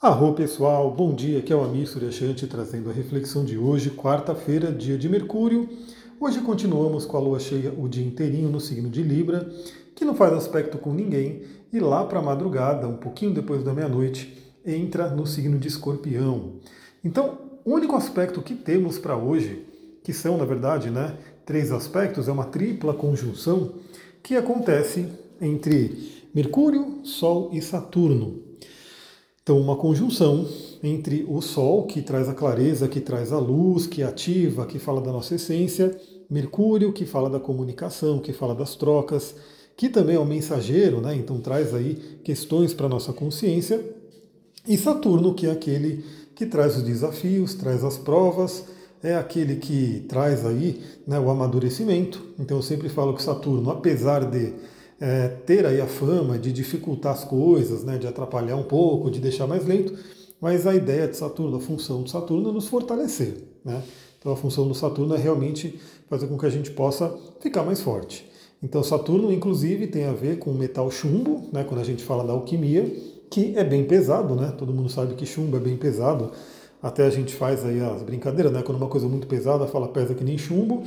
Arro pessoal, bom dia, aqui é o Amir Suryashanti trazendo a reflexão de hoje, quarta-feira, dia de Mercúrio. Hoje continuamos com a lua cheia o dia inteirinho no signo de Libra, que não faz aspecto com ninguém, e lá para a madrugada, um pouquinho depois da meia-noite, entra no signo de Escorpião. Então, o único aspecto que temos para hoje, que são, na verdade, né, três aspectos, é uma tripla conjunção que acontece entre Mercúrio, Sol e Saturno. Então, uma conjunção entre o Sol, que traz a clareza, que traz a luz, que ativa, que fala da nossa essência, Mercúrio, que fala da comunicação, que fala das trocas, que também é um mensageiro, né? então traz aí questões para a nossa consciência, e Saturno, que é aquele que traz os desafios, traz as provas, é aquele que traz aí né, o amadurecimento. Então eu sempre falo que Saturno, apesar de é, ter aí a fama de dificultar as coisas, né, de atrapalhar um pouco, de deixar mais lento, mas a ideia de Saturno, a função de Saturno é nos fortalecer. Né? Então a função do Saturno é realmente fazer com que a gente possa ficar mais forte. Então Saturno, inclusive, tem a ver com o metal chumbo, né, quando a gente fala da alquimia, que é bem pesado, né? Todo mundo sabe que chumbo é bem pesado. Até a gente faz aí as brincadeiras, né? Quando uma coisa muito pesada, fala pesa que nem chumbo.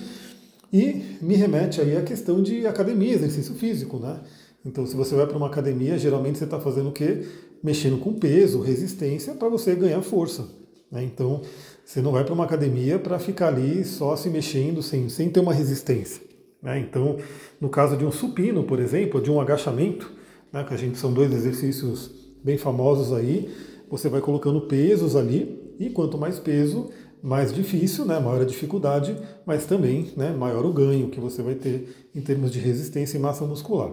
E me remete aí à questão de academia, exercício físico, né? Então, se você vai para uma academia, geralmente você está fazendo o quê? Mexendo com peso, resistência, para você ganhar força. Né? Então, você não vai para uma academia para ficar ali só se mexendo sem, sem ter uma resistência. Né? Então, no caso de um supino, por exemplo, de um agachamento, né, que a gente são dois exercícios bem famosos aí, você vai colocando pesos ali, e quanto mais peso, mais difícil, né, maior a dificuldade, mas também né, maior o ganho que você vai ter em termos de resistência e massa muscular.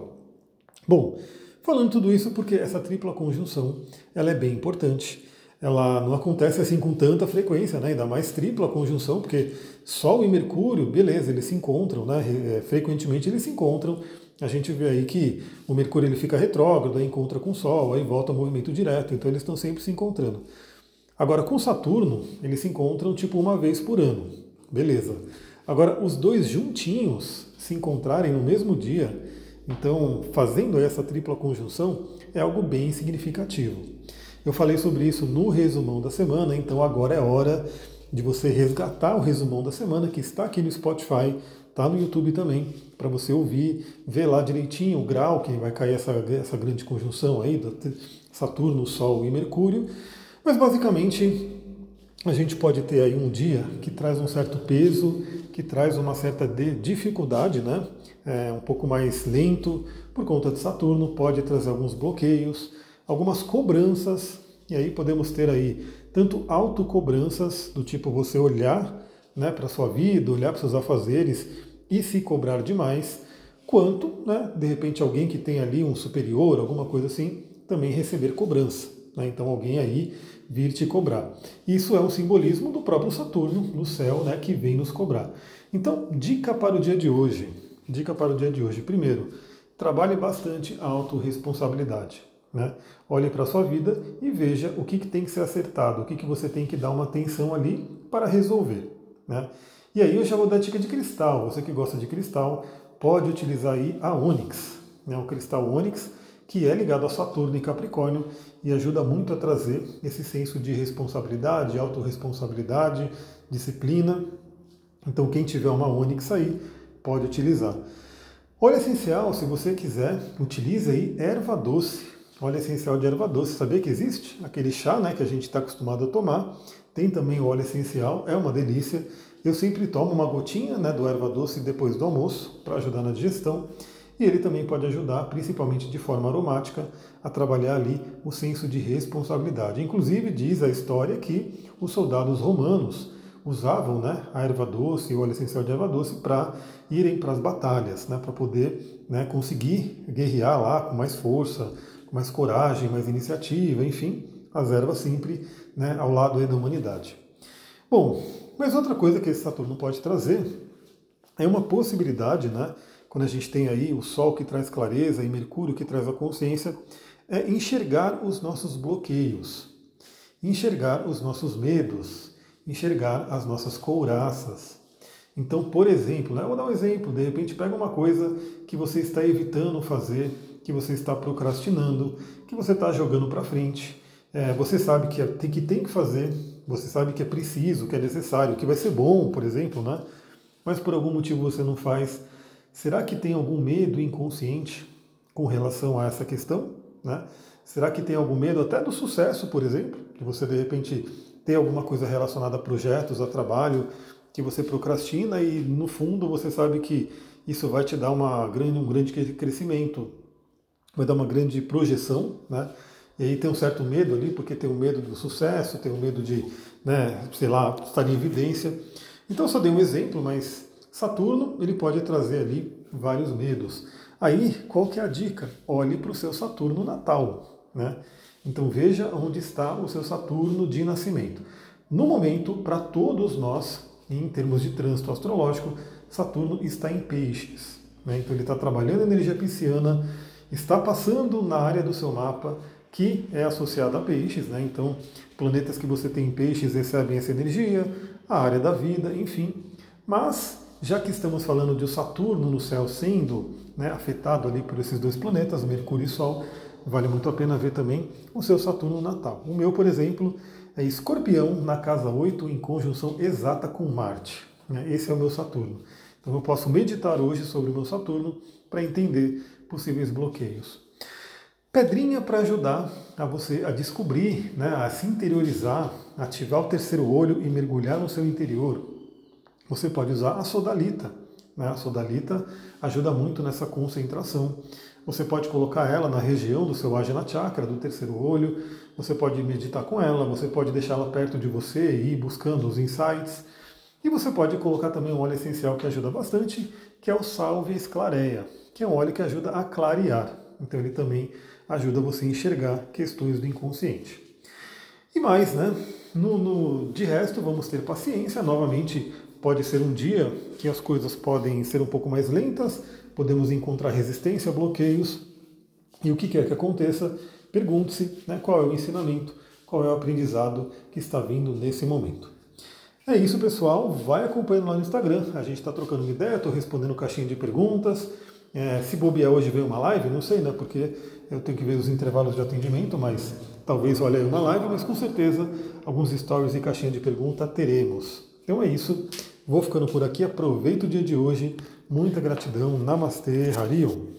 Bom, falando tudo isso porque essa tripla conjunção ela é bem importante. Ela não acontece assim com tanta frequência, né? ainda mais tripla conjunção, porque Sol e Mercúrio, beleza, eles se encontram, né? É, frequentemente eles se encontram. A gente vê aí que o Mercúrio ele fica retrógrado, aí encontra com o Sol, aí volta ao movimento direto, então eles estão sempre se encontrando. Agora, com Saturno, eles se encontram tipo uma vez por ano. Beleza. Agora, os dois juntinhos se encontrarem no mesmo dia, então, fazendo essa tripla conjunção, é algo bem significativo. Eu falei sobre isso no resumão da semana, então agora é hora de você resgatar o resumão da semana, que está aqui no Spotify, está no YouTube também, para você ouvir, ver lá direitinho o grau que vai cair essa, essa grande conjunção aí, Saturno, Sol e Mercúrio. Mas basicamente a gente pode ter aí um dia que traz um certo peso, que traz uma certa dificuldade, né? É um pouco mais lento por conta de Saturno, pode trazer alguns bloqueios, algumas cobranças, e aí podemos ter aí tanto autocobranças, do tipo você olhar né, para a sua vida, olhar para seus afazeres e se cobrar demais, quanto, né, de repente, alguém que tem ali um superior, alguma coisa assim, também receber cobrança. Né? Então alguém aí vir te cobrar. Isso é um simbolismo do próprio Saturno no céu, né, que vem nos cobrar. Então, dica para o dia de hoje. Dica para o dia de hoje. Primeiro, trabalhe bastante a autorresponsabilidade. Né? Olhe para a sua vida e veja o que, que tem que ser acertado, o que, que você tem que dar uma atenção ali para resolver. Né? E aí eu já vou dar dica de cristal. Você que gosta de cristal, pode utilizar aí a Onyx. Né? O cristal Onyx que é ligado a Saturno e Capricórnio e ajuda muito a trazer esse senso de responsabilidade, autorresponsabilidade, disciplina. Então, quem tiver uma Onix aí, pode utilizar. Óleo essencial, se você quiser, utilize aí erva doce. Óleo essencial de erva doce, sabia que existe? Aquele chá né, que a gente está acostumado a tomar. Tem também óleo essencial, é uma delícia. Eu sempre tomo uma gotinha né, do erva doce depois do almoço para ajudar na digestão. E ele também pode ajudar, principalmente de forma aromática, a trabalhar ali o senso de responsabilidade. Inclusive, diz a história que os soldados romanos usavam né, a erva doce, o óleo essencial de erva doce, para irem para as batalhas, né, para poder né, conseguir guerrear lá com mais força, com mais coragem, mais iniciativa, enfim, as ervas sempre né, ao lado da humanidade. Bom, mas outra coisa que esse Saturno pode trazer é uma possibilidade, né, quando a gente tem aí o Sol que traz clareza e Mercúrio que traz a consciência, é enxergar os nossos bloqueios, enxergar os nossos medos, enxergar as nossas couraças. Então, por exemplo, né, vou dar um exemplo, de repente pega uma coisa que você está evitando fazer, que você está procrastinando, que você está jogando para frente, É, você sabe que tem, que tem que fazer, você sabe que é preciso, que é necessário, que vai ser bom, por exemplo, né? Mas por algum motivo você não faz. Será que tem algum medo inconsciente com relação a essa questão? Né? Será que tem algum medo até do sucesso, por exemplo? Que você de repente tem alguma coisa relacionada a projetos, a trabalho, que você procrastina e no fundo você sabe que isso vai te dar uma grande, um grande crescimento, vai dar uma grande projeção, né? E aí tem um certo medo ali, porque tem o um medo do sucesso, tem o um medo de, né, sei lá, estar em evidência. Então só dei um exemplo, mas Saturno ele pode trazer ali vários medos. Aí, qual que é a dica? Olhe para o seu Saturno natal, né? Então veja onde está o seu Saturno de nascimento. No momento, para todos nós, em termos de trânsito astrológico, Saturno está em peixes. Né? Então ele está trabalhando a energia pisciana, está passando na área do seu mapa que é associada a peixes, né? Então, planetas que você tem em peixes recebem essa energia, a área da vida, enfim. Mas, já que estamos falando de Saturno no céu sendo né, afetado ali por esses dois planetas, Mercúrio e Sol, vale muito a pena ver também o seu Saturno natal. O meu, por exemplo, é Escorpião na casa 8 em conjunção exata com Marte. Né? Esse é o meu Saturno. Então eu posso meditar hoje sobre o meu Saturno para entender possíveis bloqueios. Pedrinha para ajudar a você a descobrir, né, a se interiorizar, ativar o terceiro olho e mergulhar no seu interior. Você pode usar a sodalita. Né? A sodalita ajuda muito nessa concentração. Você pode colocar ela na região do seu Ajna Chakra, do terceiro olho. Você pode meditar com ela, você pode deixá-la perto de você e ir buscando os insights. E você pode colocar também um óleo essencial que ajuda bastante, que é o Salve Esclareia, que é um óleo que ajuda a clarear. Então ele também ajuda você a enxergar questões do inconsciente. E mais, né? No, no, de resto, vamos ter paciência. Novamente, pode ser um dia que as coisas podem ser um pouco mais lentas, podemos encontrar resistência, bloqueios. E o que quer que aconteça, pergunte-se né, qual é o ensinamento, qual é o aprendizado que está vindo nesse momento. É isso, pessoal. Vai acompanhando lá no Instagram. A gente está trocando uma ideia, estou respondendo caixinha de perguntas. É, se bobear hoje vem uma live, não sei, né? Porque eu tenho que ver os intervalos de atendimento, mas talvez olhe aí uma live, mas com certeza alguns stories e caixinha de pergunta teremos. Então é isso. Vou ficando por aqui. Aproveita o dia de hoje. Muita gratidão. Namastê, Harion.